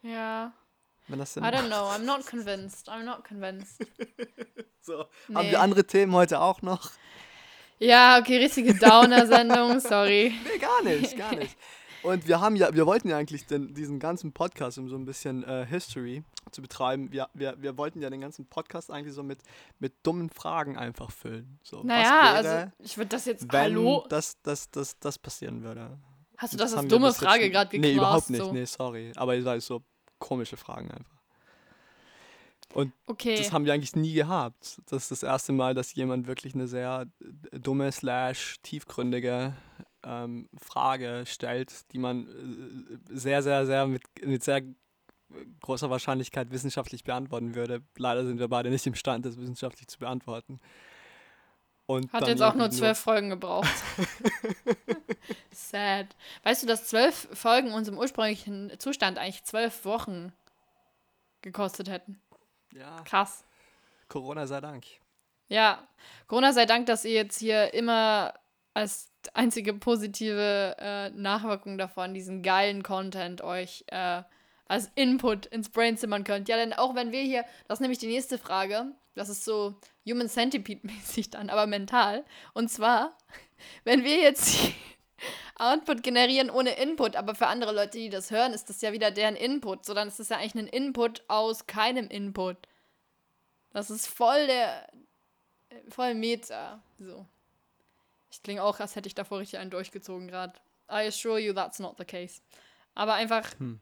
Ja. wenn das Sinn I don't know. I'm not convinced. I'm not convinced. So. Haben Nee. wir andere Themen heute auch noch? Ja, okay, richtige Downer-Sendung, sorry. Nee, gar nicht, gar nicht. Und wir haben ja, wir wollten ja eigentlich den, diesen ganzen Podcast, um so ein bisschen äh, History zu betreiben, wir, wir, wir wollten ja den ganzen Podcast eigentlich so mit, mit dummen Fragen einfach füllen. So, Naja, was wäre, also ich würde das jetzt. wenn Hallo? das, das, das, das passieren würde? Hast du das als haben wir dumme Frage gerade geklaut? Nee, überhaupt nicht, So. nee, sorry. Aber es war so komische Fragen einfach. Und Okay. das haben wir eigentlich nie gehabt. Das ist das erste Mal, dass jemand wirklich eine sehr äh, dumme, slash tiefgründige ähm, Frage stellt, die man äh, sehr, sehr, sehr mit, mit sehr großer Wahrscheinlichkeit wissenschaftlich beantworten würde. Leider sind wir beide nicht imstande, das wissenschaftlich zu beantworten. Und Hat jetzt auch nur zwölf Folgen gebraucht. Sad. Weißt du, dass zwölf Folgen unserem ursprünglichen Zustand eigentlich zwölf Wochen gekostet hätten? Ja, Krass. Corona sei Dank. Ja, Corona sei Dank, dass ihr jetzt hier immer als einzige positive äh, Nachwirkung davon diesen geilen Content euch äh, als Input ins Brain zimmern könnt. Ja, denn auch wenn wir hier, das ist nämlich die nächste Frage, das ist so Human Centipede-mäßig dann, aber mental. Und zwar, wenn wir jetzt Output generieren ohne Input, aber für andere Leute, die das hören, ist das ja wieder deren Input. So, dann ist das ja eigentlich ein Input aus keinem Input. Das ist voll der, voll Meta. So. Ich klinge auch, als hätte ich davor richtig einen durchgezogen gerade. I assure you that's not the case. Aber einfach, Hm.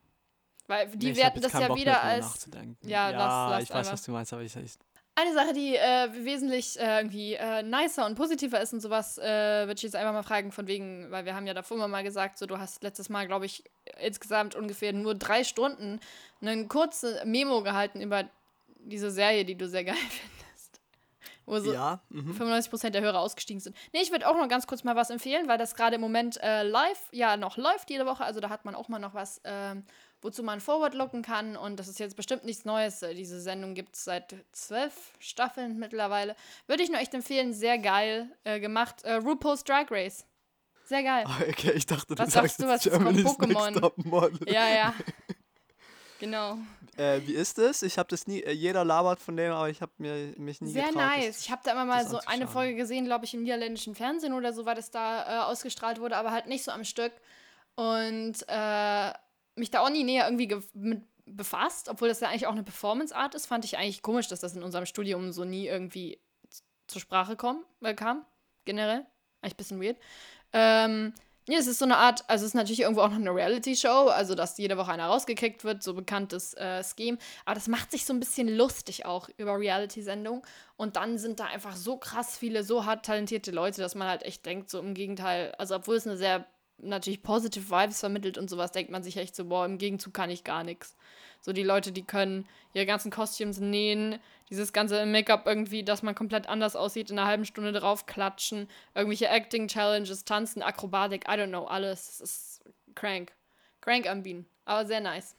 weil die Nee, werten das ja Bock wieder als. Ja, ja lass- lass ich weiß, einfach. was du meinst, aber ich, ich eine Sache, die äh, wesentlich äh, irgendwie äh, nicer und positiver ist und sowas, äh, würde ich jetzt einfach mal fragen, von wegen, weil wir haben ja davor immer mal gesagt, so du hast letztes Mal, glaube ich, insgesamt ungefähr nur drei Stunden eine kurze Memo gehalten über diese Serie, die du sehr geil findest. Wo so ja, mhm. 95% der Hörer ausgestiegen sind. Nee, ich würde auch noch ganz kurz mal was empfehlen, weil das gerade im Moment äh, live, ja, noch läuft jede Woche. Also da hat man auch mal noch was, ähm, wozu man forward looken kann. Und das ist jetzt bestimmt nichts Neues. Äh, Diese Sendung gibt es seit zwölf Staffeln mittlerweile. Würde ich nur echt empfehlen. Sehr geil äh, gemacht. Äh, RuPaul's Drag Race. Sehr geil. Okay, ich dachte, du Was sagst du, was Germany's Pokémon? Ja, ja. Genau. Äh, wie ist es? Ich habe das nie, äh, jeder labert von dem, aber ich habe mir mich nie Sehr getraut. das- nice. Ich habe da immer mal das so eine. Folge gesehen, glaube ich, im niederländischen Fernsehen oder so, weil das da äh, ausgestrahlt wurde, aber halt nicht so am Stück. Und äh, mich da auch nie näher irgendwie ge- mit befasst, obwohl das ja eigentlich auch eine Performance-Art ist, fand ich eigentlich komisch, dass das in unserem Studium so nie irgendwie zur Sprache kommen, äh, kam. Generell. Eigentlich ein bisschen weird. Ähm, ja, es ist so eine Art, also es ist natürlich irgendwo auch noch eine Reality-Show, also dass jede Woche einer rausgekickt wird, so bekanntes äh, Scheme. Aber das macht sich so ein bisschen lustig auch über Reality-Sendungen. Und dann sind da einfach so krass viele, so hart talentierte Leute, dass man halt echt denkt, so im Gegenteil, also obwohl es eine sehr natürlich positive Vibes vermittelt und sowas, denkt man sich echt so, boah, im Gegenzug kann ich gar nichts. So die Leute, die können ihre ganzen Costumes nähen, dieses ganze Make-up irgendwie, dass man komplett anders aussieht, in einer halben Stunde drauf klatschen, irgendwelche Acting-Challenges, Tanzen, Akrobatik, I don't know, alles. Es ist crank. Crank am Bienen. Aber sehr nice.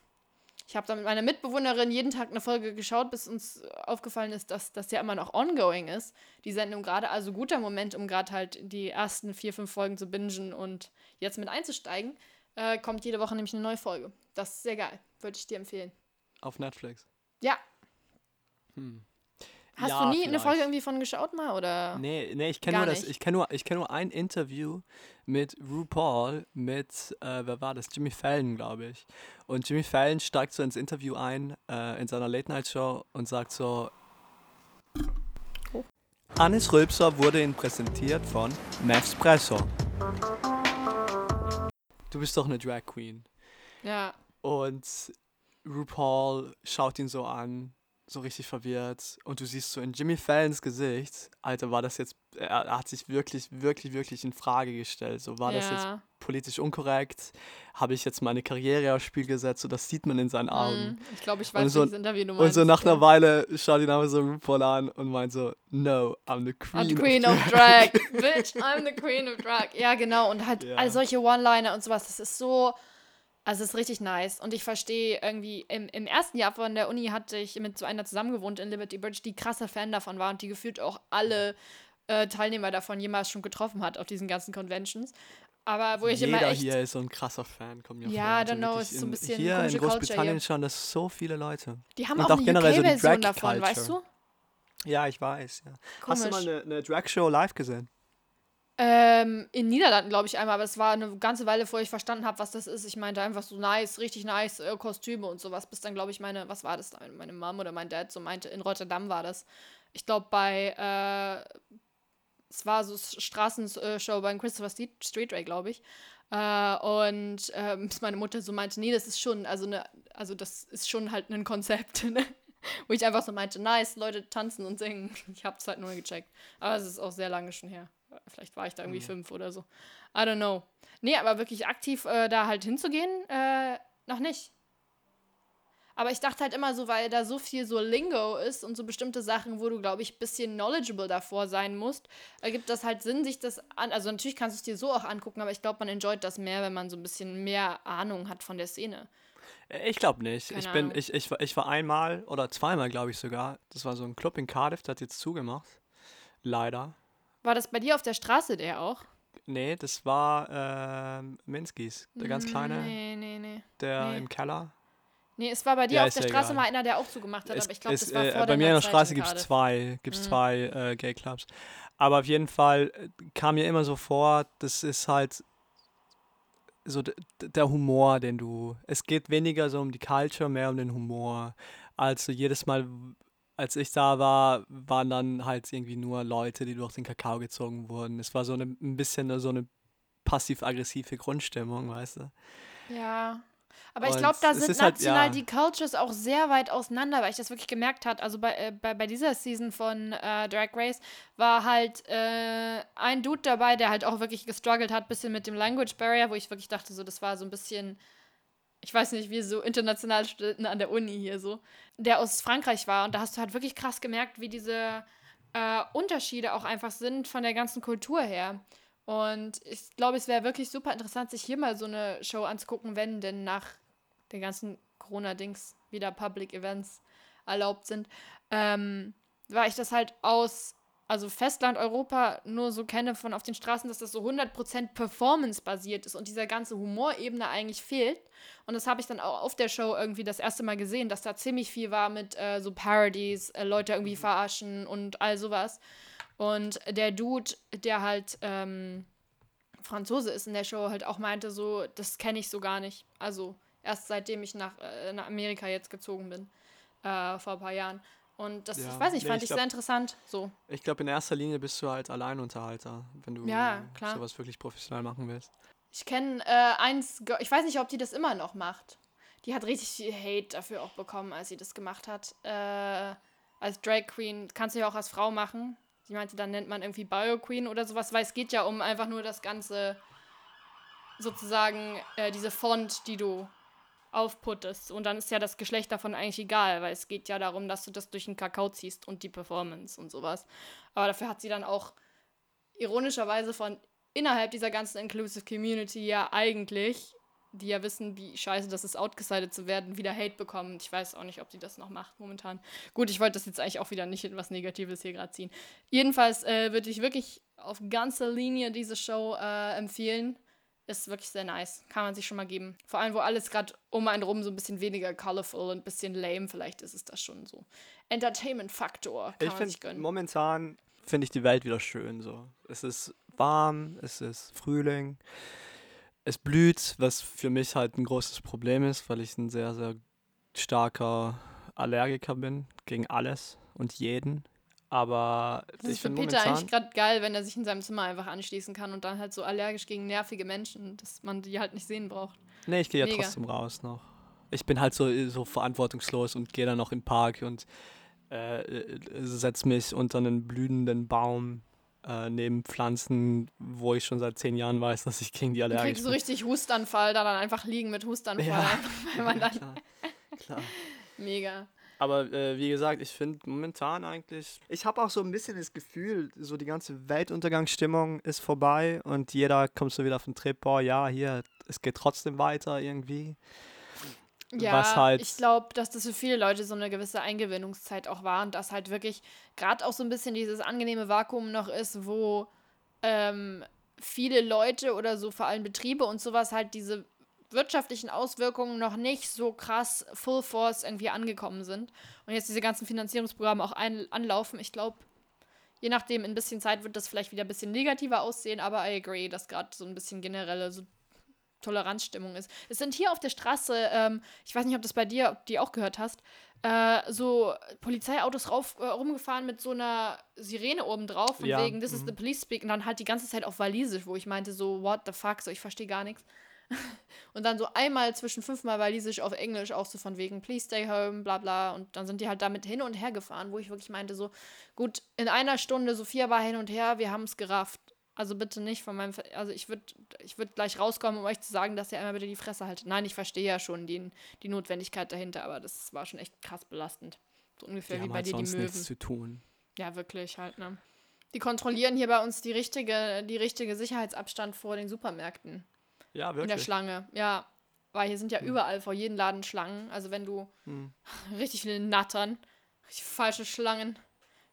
Ich habe da mit meiner Mitbewohnerin jeden Tag eine Folge geschaut, bis uns aufgefallen ist, dass das ja immer noch ongoing ist, die Sendung gerade. Also guter Moment, um gerade halt die ersten vier, fünf Folgen zu bingen und jetzt mit einzusteigen. Äh, kommt jede Woche nämlich eine neue Folge. Das ist sehr geil. Würde ich dir empfehlen. Auf Netflix. Ja. Hm. Hast Ja, du nie eine vielleicht. Folge irgendwie von geschaut mal? Oder? Nee, nee, ich kenne nur das, ich kenne nur, ich kenne nur ein Interview mit RuPaul mit, äh, wer war das? Jimmy Fallon, glaube ich. Und Jimmy Fallon steigt so ins Interview ein, äh, in seiner Late-Night-Show und sagt so, Oh. Anis Rülpser wurde Ihnen präsentiert von Nespresso. Du bist doch eine Drag Queen. Ja. Und RuPaul schaut ihn so an, so richtig verwirrt. Und du siehst so in Jimmy Fallons Gesicht, Alter, war das jetzt, er er hat sich wirklich, wirklich, wirklich in Frage gestellt. So, war das jetzt ja. politisch unkorrekt? Habe ich jetzt meine Karriere aufs Spiel gesetzt? So, das sieht man in seinen Augen. Mm, Ich glaube, ich Und weiß, so- welches Interview du Und meinst. so nach ja. einer Weile schaut ihn aber so RuPaul an und meint so, no, I'm the Queen. I'm the of Queen of Drag. Bitch, I'm the Queen of Drag. Ja, genau. Und halt Ja. all solche One-Liner und sowas, das ist so. Also, es ist richtig nice. Und ich verstehe irgendwie, im, im ersten Jahr von der Uni hatte ich mit so einer zusammengewohnt in Liberty Bridge, die krasser Fan davon war und die gefühlt auch alle äh, Teilnehmer davon jemals schon getroffen hat auf diesen ganzen Conventions. Aber wo ich Jeder immer echt. hier ist so ein krasser Fan, kommt mir Ja, Also don't know, ist so ein in- bisschen Hier in Großbritannien hier. schauen das so viele Leute. Die haben und auch auch eine generell so die UK-Version davon, weißt du? Ja, ich weiß, ja. Hast du mal eine, eine Drag-Show live gesehen? Ähm, in Niederlanden, glaube ich, einmal, aber es war eine ganze Weile, bevor ich verstanden habe, was das ist. Ich meinte einfach so nice, richtig nice äh, Kostüme und sowas. Bis dann, glaube ich, meine, was war das da? Meine Mom oder mein Dad so meinte, in Rotterdam war das. Ich glaube, bei, äh, es war so Straßenshow beim Christopher Street, Ray, glaube ich. Äh, und ähm, bis meine Mutter so meinte, nee, das ist schon, also ne, also das ist schon halt ein Konzept, ne? Wo ich einfach so meinte, nice, Leute tanzen und singen. Ich hab's halt nur gecheckt. Aber es ist auch sehr lange schon her. Vielleicht war ich da irgendwie fünf oder so. I don't know. Nee, aber wirklich aktiv äh, da halt hinzugehen, äh, noch nicht. Aber ich dachte halt immer so, weil da so viel so Lingo ist und so bestimmte Sachen, wo du, glaube ich, ein bisschen knowledgeable davor sein musst, ergibt das halt Sinn, sich das an. Also natürlich kannst du es dir so auch angucken, aber ich glaube, man enjoyt das mehr, wenn man so ein bisschen mehr Ahnung hat von der Szene. Äh, Ich glaube nicht. Keine ich bin, Ahnung. ich, ich, war- ich war einmal oder zweimal, glaube ich sogar. Das war so ein Club in Cardiff, der hat jetzt zugemacht. Leider. War das bei dir auf der Straße der auch? Nee, das war ähm, Minskis, der ganz kleine, Nee, nee, nee. der nee. im Keller. Nee, es war bei dir Ja, auf der Straße egal. mal einer, der auch zugemacht hat, Es- aber ich glaube, das war äh, vor Bei mir in der Straße gibt es zwei, gibt's Mhm. zwei äh, Gay-Clubs. Aber auf jeden Fall äh, kam mir immer so vor, das ist halt so der Humor, den du. Es geht weniger so um die Culture, mehr um den Humor. Also jedes Mal, als ich da war, waren dann halt irgendwie nur Leute, die durch den Kakao gezogen wurden. Es war so eine, ein bisschen so eine passiv-aggressive Grundstimmung, weißt du? Ja. Aber ich Und glaube, da sind halt, national ja. die Cultures auch sehr weit auseinander, weil ich das wirklich gemerkt habe. Also bei, äh, bei, bei dieser Season von äh, Drag Race war halt äh, ein Dude dabei, der halt auch wirklich gestruggelt hat, bisschen mit dem Language Barrier, wo ich wirklich dachte, so, das war so ein bisschen, ich weiß nicht, wie so internationale Studenten an der Uni hier so, der aus Frankreich war. Und da hast du halt wirklich krass gemerkt, wie diese äh, Unterschiede auch einfach sind von der ganzen Kultur her. Und ich glaube, es wäre wirklich super interessant, sich hier mal so eine Show anzugucken, wenn denn nach den ganzen Corona-Dings wieder Public Events erlaubt sind. Ähm, weil ich das halt aus also Festland Europa nur so kenne von auf den Straßen, dass das so 100% Performance-basiert ist und dieser ganze Humorebene eigentlich fehlt. Und das habe ich dann auch auf der Show irgendwie das erste Mal gesehen, dass da ziemlich viel war mit äh, so Parodies, äh, Leute irgendwie verarschen und all sowas. Und der Dude, der halt ähm, Franzose ist in der Show, halt auch meinte so, das kenne ich so gar nicht. Also erst seitdem ich nach, äh, nach Amerika jetzt gezogen bin, äh, vor ein paar Jahren. Und das, Ja, ich weiß nicht, nee, fand ich glaub- sehr interessant. So. Ich glaube, in erster Linie bist du halt Alleinunterhalter, wenn du Ja, klar. sowas wirklich professionell machen willst. Ich kenne äh, eins, ich weiß nicht, ob die das immer noch macht. Die hat richtig viel Hate dafür auch bekommen, als sie das gemacht hat. Äh, als Drag Queen kannst du ja auch als Frau machen. Sie meinte, dann nennt man irgendwie Bio Queen oder sowas, weil es geht ja um einfach nur das ganze, sozusagen, äh, diese Font, die du aufputtest. Und dann ist ja das Geschlecht davon eigentlich egal, weil es geht ja darum, dass du das durch den Kakao ziehst und die Performance und sowas. Aber dafür hat sie dann auch ironischerweise von innerhalb dieser ganzen Inclusive Community ja eigentlich, die ja wissen, wie scheiße das ist, outgesided zu werden, wieder Hate bekommen. Ich weiß auch nicht, ob sie das noch macht momentan. Gut, ich wollte das jetzt eigentlich auch wieder nicht in was Negatives hier gerade ziehen. Jedenfalls äh, würde ich wirklich auf ganzer Linie diese Show äh, empfehlen. Ist wirklich sehr nice. Kann man sich schon mal geben. Vor allem, wo alles gerade um einen rum so ein bisschen weniger colorful und ein bisschen lame, vielleicht ist es das schon so. Entertainment-Faktor kann ich man sich gönnen. momentan finde ich die Welt wieder schön so. Es ist warm, es ist Frühling, es blüht, was für mich halt ein großes Problem ist, weil ich ein sehr, sehr starker Allergiker bin gegen alles und jeden. Aber Das ist ich für finde Peter momentan... eigentlich gerade geil, wenn er sich in seinem Zimmer einfach anschließen kann und dann halt so allergisch gegen nervige Menschen, dass man die halt nicht sehen braucht. Nee, ich gehe ja Mega. trotzdem raus noch. Ich bin halt so, so verantwortungslos und gehe dann noch im Park und äh, äh, setz mich unter einen blühenden Baum äh, neben Pflanzen, wo ich schon seit zehn Jahren weiß, dass ich gegen die allergisch so bin. richtig Hustanfall, da dann einfach liegen mit Hustanfall, Ja. weil man dann klar, klar. mega. Aber äh, wie gesagt, ich finde momentan eigentlich. Ich habe auch so ein bisschen das Gefühl, so die ganze Weltuntergangsstimmung ist vorbei und jeder kommt so wieder auf den Trip, boah, ja, hier, es geht trotzdem weiter irgendwie. Ja, Was halt- ich glaube, dass das für viele Leute so eine gewisse Eingewöhnungszeit auch war und dass halt wirklich gerade auch so ein bisschen dieses angenehme Vakuum noch ist, wo ähm, viele Leute oder so vor allem Betriebe und sowas halt diese wirtschaftlichen Auswirkungen noch nicht so krass Full Force irgendwie angekommen sind und jetzt diese ganzen Finanzierungsprogramme auch ein anlaufen. Ich glaube, je nachdem, in ein bisschen Zeit wird das vielleicht wieder ein bisschen negativer aussehen, aber I agree, dass gerade so ein bisschen generelle so Toleranzstimmung ist. Es sind hier auf der Straße, ähm, ich weiß nicht, ob das bei dir, ob die auch gehört hast, äh, so Polizeiautos rauf, äh, rumgefahren mit so einer Sirene oben drauf, von Ja, wegen, this is mhm. the police speak, und dann halt die ganze Zeit auf Walisisch, wo ich meinte, so, what the fuck, so, ich verstehe gar nichts. Und dann so einmal zwischen fünfmal Walisisch auf Englisch, auch so von wegen, please stay home, bla bla. Und dann sind die halt damit hin und her gefahren, wo ich wirklich meinte, so, gut, in einer Stunde, Sophia war hin und her, wir haben es gerafft. Also bitte nicht von meinem, Ver also ich würde ich würd gleich rauskommen, um euch zu sagen, dass ihr einmal bitte die Fresse haltet. Nein, ich verstehe ja schon die, die Notwendigkeit dahinter, aber das war schon echt krass belastend. So ungefähr Die wie bei halt dir die sonst Möwen. nichts zu tun. Ja, wirklich halt, ne? Die kontrollieren hier bei uns die richtige, die richtige Sicherheitsabstand vor den Supermärkten. Ja, In der wirklich. Schlange, ja. Weil hier sind ja überall vor jedem Laden Schlangen. Also wenn du Hm. richtig viele Nattern, richtig falsche Schlangen,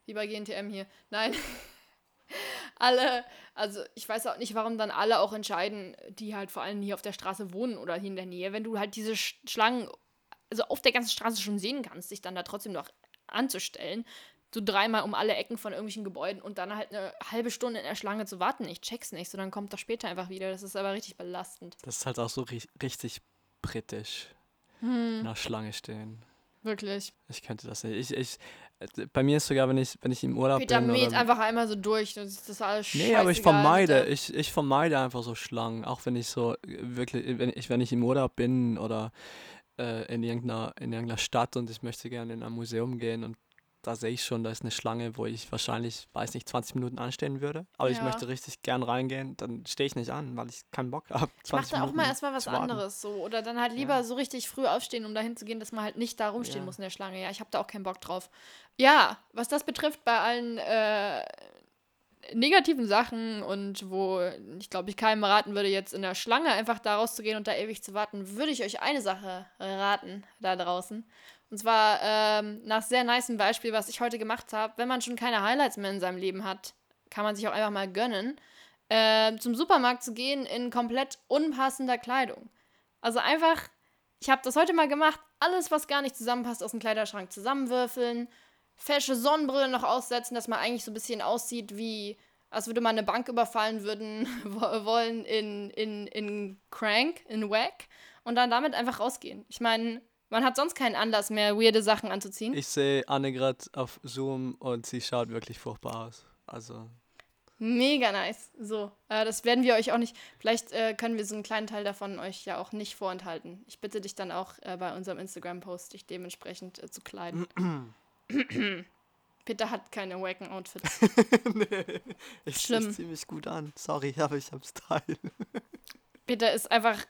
wie bei GNTM hier. Nein. alle, also ich weiß auch nicht, warum dann alle auch entscheiden, die halt vor allem hier auf der Straße wohnen oder hier in der Nähe, wenn du halt diese Sch Schlangen, also auf der ganzen Straße schon sehen kannst, dich dann da trotzdem noch anzustellen, so dreimal um alle Ecken von irgendwelchen Gebäuden und dann halt eine halbe Stunde in der Schlange zu warten. Ich check's nicht, sondern kommt doch später einfach wieder. Das ist aber richtig belastend. Das ist halt auch so ri richtig britisch. Hm. In der Schlange stehen. Wirklich. Ich könnte das nicht. Ich, ich, äh, bei mir ist sogar, wenn ich, wenn ich im Urlaub Peter bin. mäht Oder, einfach einmal so durch. Das ist, das alles nee, aber ich vermeide, ich, ich vermeide einfach so Schlangen. Auch wenn ich so, äh, wirklich, wenn ich, wenn ich im Urlaub bin oder äh, in, irgendeiner, in irgendeiner Stadt und ich möchte gerne in ein Museum gehen und da sehe ich schon, da ist eine Schlange, wo ich wahrscheinlich, weiß nicht, 20 Minuten anstehen würde. Aber ich Ja. möchte richtig gern reingehen, dann stehe ich nicht an, weil ich keinen Bock habe. Ich mach da auch mal erstmal was anderes so. Oder dann halt lieber Ja. so richtig früh aufstehen, um dahin zu gehen, dass man halt nicht da rumstehen Ja. muss in der Schlange. Ja, ich habe da auch keinen Bock drauf. Ja, was das betrifft, bei allen äh, negativen Sachen und wo ich glaube, ich keinem raten würde, jetzt in der Schlange einfach da rauszugehen und da ewig zu warten, würde ich euch eine Sache raten da draußen. Und zwar ähm, nach sehr nicem Beispiel, was ich heute gemacht habe. Wenn man schon keine Highlights mehr in seinem Leben hat, kann man sich auch einfach mal gönnen, äh, zum Supermarkt zu gehen in komplett unpassender Kleidung. Also einfach, ich habe das heute mal gemacht, alles, was gar nicht zusammenpasst, aus dem Kleiderschrank zusammenwürfeln, fesche Sonnenbrille noch aussetzen, dass man eigentlich so ein bisschen aussieht wie, als würde man eine Bank überfallen würden wollen in, in, in Crank, in Wack und dann damit einfach rausgehen. Ich meine, man hat sonst keinen Anlass mehr, weirde Sachen anzuziehen. Ich sehe Anne gerade auf Zoom und sie schaut wirklich furchtbar aus. Also, Mega nice. So, äh, das werden wir euch auch nicht. Vielleicht äh, können wir so einen kleinen Teil davon euch ja auch nicht vorenthalten. Ich bitte dich dann auch äh, bei unserem Instagram-Post, dich dementsprechend äh, zu kleiden. Peter hat keine wacken Outfits. nee, ich Schlimm. Ziemlich gut an. Sorry, aber ich hab Style. Peter ist einfach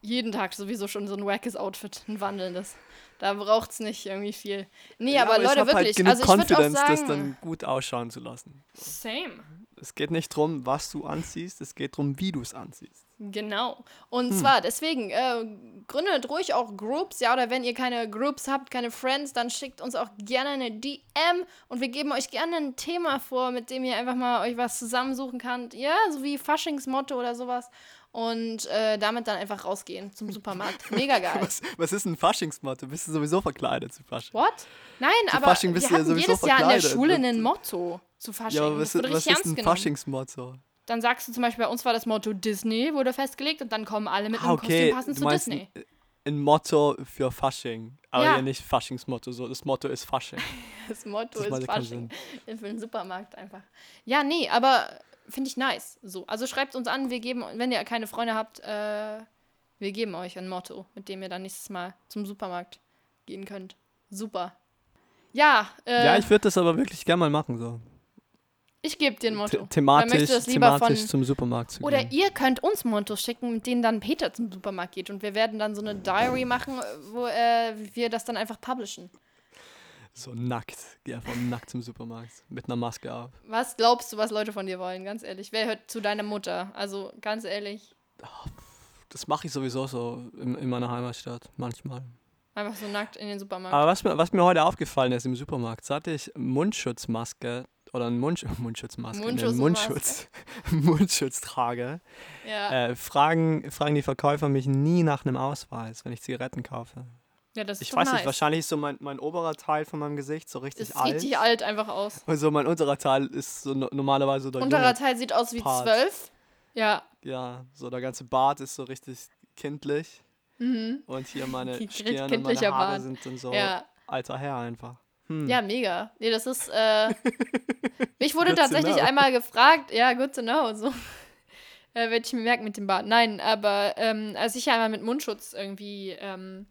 jeden Tag sowieso schon so ein wackes Outfit, ein wandelndes. Da braucht es nicht irgendwie viel. Nee, Ja, aber ich Leute, halt wirklich. genug also ich würde auch Confidence, das sagen. dann gut ausschauen zu lassen. Same. Es geht nicht darum, was du anziehst, es geht darum, wie du es anziehst. Genau. Und Hm. zwar deswegen, äh, gründet ruhig auch Groups, ja, oder wenn ihr keine Groups habt, keine Friends, dann schickt uns auch gerne eine DM und wir geben euch gerne ein Thema vor, mit dem ihr einfach mal euch was zusammensuchen könnt. Ja, so wie Faschingsmotto oder sowas. Und äh, damit dann einfach rausgehen zum Supermarkt. Mega geil. Was, was ist ein Faschingsmotto? Bist du sowieso verkleidet zu Fasching? What? Nein, Zu aber Fasching bist wir du ja hatten sowieso jedes Jahr in der verkleidet. Schule ein Motto zu Fasching. Ja, aber was, was ist ein. Faschingsmotto? Dann sagst du zum Beispiel, bei uns war das Motto Disney, wurde festgelegt und dann kommen alle mit Ah, einem okay. Kostüm passend zu Disney. ein, ein Motto für Fasching. Aber Ja. ja, nicht Faschingsmotto. So, das Motto ist Fasching. Das Motto Das ist ja Fasching. Für den Supermarkt einfach. Ja, nee, aber finde ich nice. So. Also schreibt uns an, wir geben, wenn ihr keine Freunde habt, äh, wir geben euch ein Motto, mit dem ihr dann nächstes Mal zum Supermarkt gehen könnt. Super. Ja, äh, ja, ich, ich würde das aber wirklich gerne mal machen. So. gebe dir ein The Motto. Wer thematisch thematisch von- zum Supermarkt zu Oder gehen. ihr könnt uns Mottos schicken, mit denen dann Peter zum Supermarkt geht. Und wir werden dann so eine Diary machen, wo äh, wir das dann einfach publishen. So nackt. Geh einfach nackt zum Supermarkt. Mit einer Maske auf. Was glaubst du, was Leute von dir wollen? Ganz ehrlich. Wer hört zu deiner Mutter? Also ganz ehrlich. Das mache ich sowieso so in, in meiner Heimatstadt. Manchmal. Einfach so nackt in den Supermarkt. Aber was mir, was mir heute aufgefallen ist im Supermarkt, seit ich Mundschutzmaske oder einen Mundsch Mundschutzmaske, Mundschutz einen und Mundschutz, Mundschutz trage, ja. äh, fragen, fragen die Verkäufer mich nie nach einem Ausweis, wenn ich Zigaretten kaufe. Ja, das ist Ich weiß nice. nicht, wahrscheinlich ist so mein, mein oberer Teil von meinem Gesicht so richtig Das alt. sieht richtig alt einfach aus. Und so mein unterer Teil ist so no normalerweise der Unterer Teil sieht aus wie Part. zwölf. Ja. Ja, so der ganze Bart ist so richtig kindlich. Mhm. Und hier meine Stirn und meine kindlicher Haare Bart. sind dann so Ja. alter Herr einfach. Hm. Ja, mega. Nee, das ist. Äh, mich wurde tatsächlich einmal gefragt, ja, good to know, so. Äh, Werde ich mir merken mit dem Bart. Nein, aber ähm, als ich ja einmal mit Mundschutz irgendwie ähm,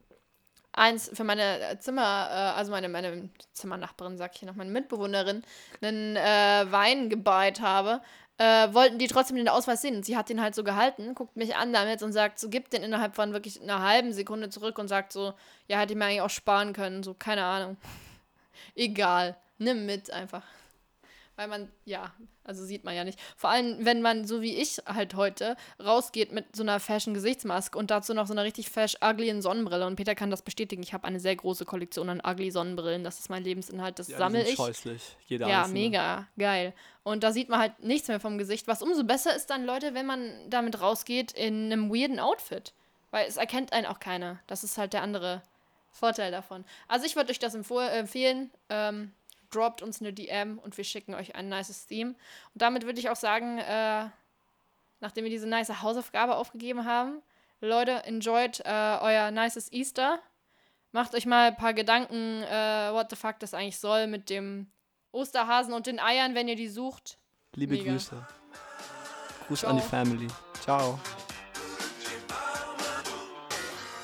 eins für meine Zimmer, äh, also meine, meine Zimmernachbarin, sag ich hier noch, meine Mitbewohnerin, einen äh, Wein gebayt habe, äh, wollten die trotzdem den Ausweis sehen. Und sie hat den halt so gehalten, guckt mich an damit und sagt, so gibt den innerhalb von wirklich einer halben Sekunde zurück und sagt so, ja, hätte ich mir eigentlich auch sparen können, so, keine Ahnung. Egal, nimm mit einfach. Weil man, ja, also sieht man ja nicht. Vor allem, wenn man, so wie ich halt heute, rausgeht mit so einer Fashion-Gesichtsmaske und dazu noch so einer richtig fesch ugly Sonnenbrille. Und Peter kann das bestätigen. Ich habe eine sehr große Kollektion an ugly Sonnenbrillen. Das ist mein Lebensinhalt. Das Ja, sammle ich. scheußlich. Jeder Ja, einzelne. mega, geil. Und da sieht man halt nichts mehr vom Gesicht. Was umso besser ist dann, Leute, wenn man damit rausgeht in einem weirden Outfit. Weil es erkennt einen auch keiner. Das ist halt der andere Vorteil davon. Also ich würde euch das empfehlen. Ähm, droppt uns eine DM und wir schicken euch ein nices Theme. Und damit würde ich auch sagen, äh, nachdem wir diese nice Hausaufgabe aufgegeben haben, Leute, enjoyt äh, euer nices Easter. Macht euch mal ein paar Gedanken, äh, what the fuck das eigentlich soll mit dem Osterhasen und den Eiern, wenn ihr die sucht. Liebe Mega. Grüße. Gruß Ciao. an die Family. Ciao.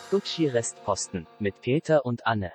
Gucci Restposten mit Peter und Anne.